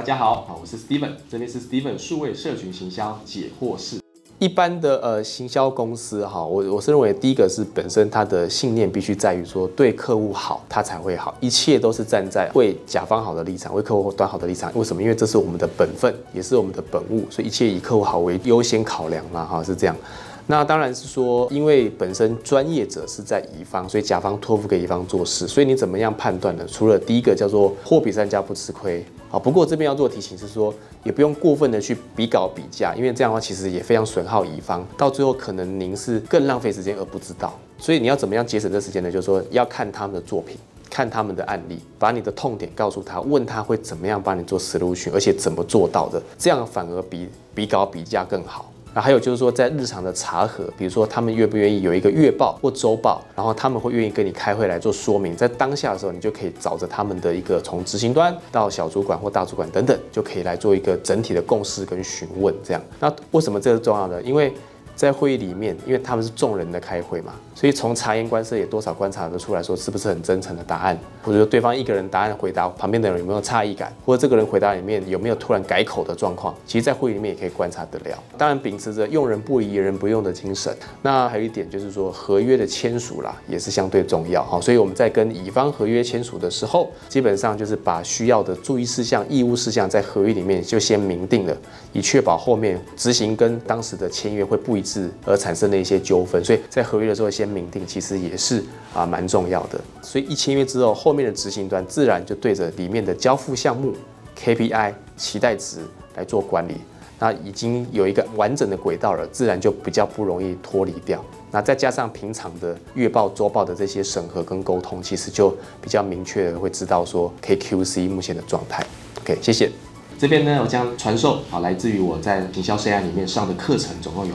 大家好，啊，我是 Steven，这边是 Steven 数位社群行销解惑室。一般的呃行销公司哈，我我是认为第一个是本身它的信念必须在于说对客户好，它才会好，一切都是站在为甲方好的立场，为客户端好的立场。为什么？因为这是我们的本分，也是我们的本务，所以一切以客户好为优先考量嘛，哈，是这样。那当然是说，因为本身专业者是在乙方，所以甲方托付给乙方做事，所以你怎么样判断呢？除了第一个叫做货比三家不吃亏，好，不过这边要做提醒是说，也不用过分的去比稿比价，因为这样的话其实也非常损耗乙方，到最后可能您是更浪费时间而不知道。所以你要怎么样节省这时间呢？就是说要看他们的作品，看他们的案例，把你的痛点告诉他，问他会怎么样帮你做 solution，而且怎么做到的，这样反而比比稿比价更好。那还有就是说，在日常的查核，比如说他们愿不愿意有一个月报或周报，然后他们会愿意跟你开会来做说明，在当下的时候，你就可以找着他们的一个从执行端到小主管或大主管等等，就可以来做一个整体的共识跟询问。这样，那为什么这是重要的？因为在会议里面，因为他们是众人的开会嘛，所以从察言观色也多少观察得出来说是不是很真诚的答案，或者说对方一个人答案回答旁边的人有没有诧异感，或者这个人回答里面有没有突然改口的状况，其实在会议里面也可以观察得了。当然秉持着用人不疑、疑人不用的精神。那还有一点就是说合约的签署啦，也是相对重要哈。所以我们在跟乙方合约签署的时候，基本上就是把需要的注意事项、义务事项在合约里面就先明定了，以确保后面执行跟当时的签约会不一致。是而产生的一些纠纷，所以在合约的时候先明定，其实也是啊蛮重要的。所以一签约之后，后面的执行端自然就对着里面的交付项目、KPI、期待值来做管理。那已经有一个完整的轨道了，自然就比较不容易脱离掉。那再加上平常的月报、周报的这些审核跟沟通，其实就比较明确的会知道说 KQC 目前的状态。OK，谢谢。这边呢，我将传授啊，来自于我在营销生涯里面上的课程，总共有。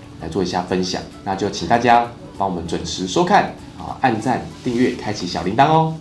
来做一下分享，那就请大家帮我们准时收看啊，按赞、订阅、开启小铃铛哦。